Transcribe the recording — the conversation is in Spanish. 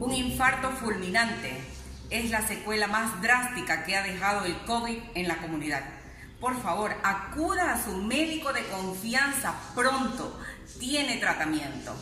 Un infarto fulminante es la secuela más drástica que ha dejado el COVID en la comunidad. Por favor, acuda a su médico de confianza pronto. Tiene tratamiento.